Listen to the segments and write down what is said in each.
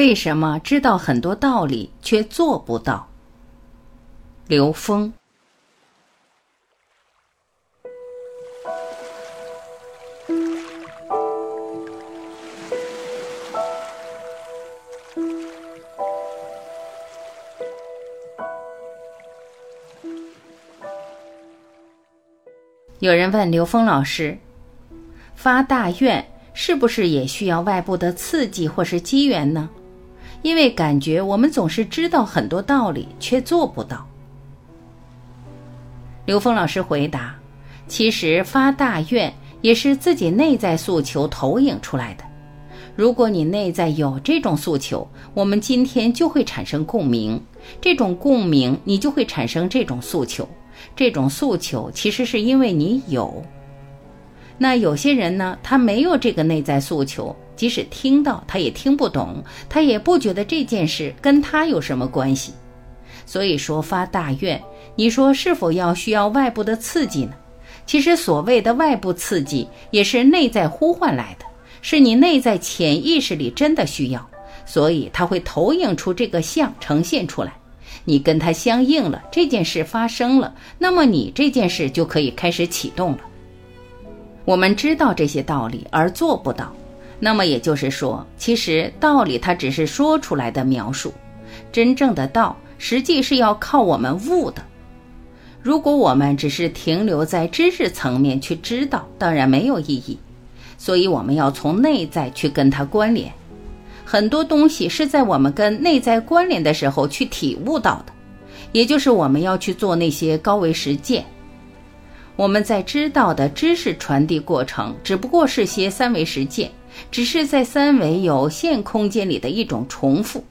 为什么知道很多道理却做不到？刘峰。有人问刘峰老师：“发大愿是不是也需要外部的刺激或是机缘呢？”因为感觉我们总是知道很多道理，却做不到。刘峰老师回答：“其实发大愿也是自己内在诉求投影出来的。如果你内在有这种诉求，我们今天就会产生共鸣。这种共鸣，你就会产生这种诉求。这种诉求其实是因为你有。那有些人呢，他没有这个内在诉求。”即使听到，他也听不懂，他也不觉得这件事跟他有什么关系。所以说发大愿，你说是否要需要外部的刺激呢？其实所谓的外部刺激，也是内在呼唤来的，是你内在潜意识里真的需要，所以它会投影出这个像呈现出来。你跟它相应了，这件事发生了，那么你这件事就可以开始启动了。我们知道这些道理，而做不到。那么也就是说，其实道理它只是说出来的描述，真正的道实际是要靠我们悟的。如果我们只是停留在知识层面去知道，当然没有意义。所以我们要从内在去跟它关联，很多东西是在我们跟内在关联的时候去体悟到的，也就是我们要去做那些高维实践。我们在知道的知识传递过程，只不过是些三维实践。只是在三维有限空间里的一种重复，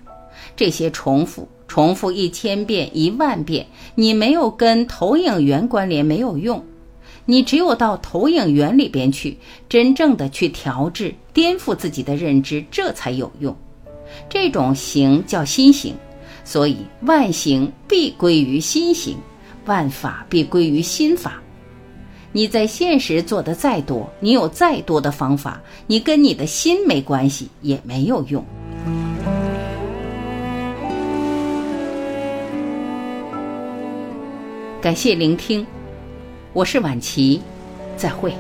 这些重复重复一千遍一万遍，你没有跟投影源关联没有用，你只有到投影源里边去，真正的去调制、颠覆自己的认知，这才有用。这种形叫心形，所以万形必归于心形，万法必归于心法。你在现实做的再多，你有再多的方法，你跟你的心没关系也没有用。感谢聆听，我是晚琪，再会。